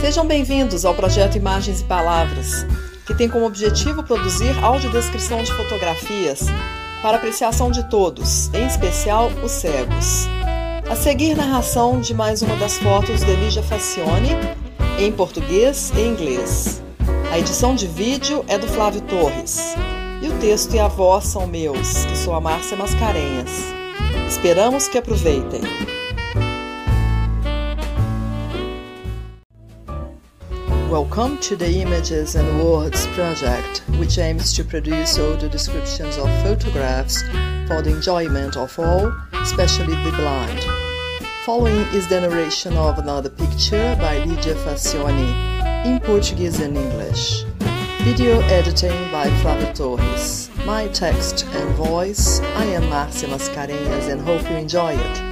Sejam bem-vindos ao projeto Imagens e Palavras, que tem como objetivo produzir audiodescrição de fotografias para apreciação de todos, em especial os cegos. A seguir, narração de mais uma das fotos de Lígia Facione, em português e inglês. A edição de vídeo é do Flávio Torres. E o texto e a voz são meus, que sou a Márcia Mascarenhas. Esperamos que aproveitem. Welcome to the Images and Words project, which aims to produce audio descriptions of photographs for the enjoyment of all, especially the blind. Following is the narration of another picture by Lidia Facioni in Portuguese and English. Video editing by Flávio Torres. My text and voice, I am Márcia Mascarenhas and hope you enjoy it.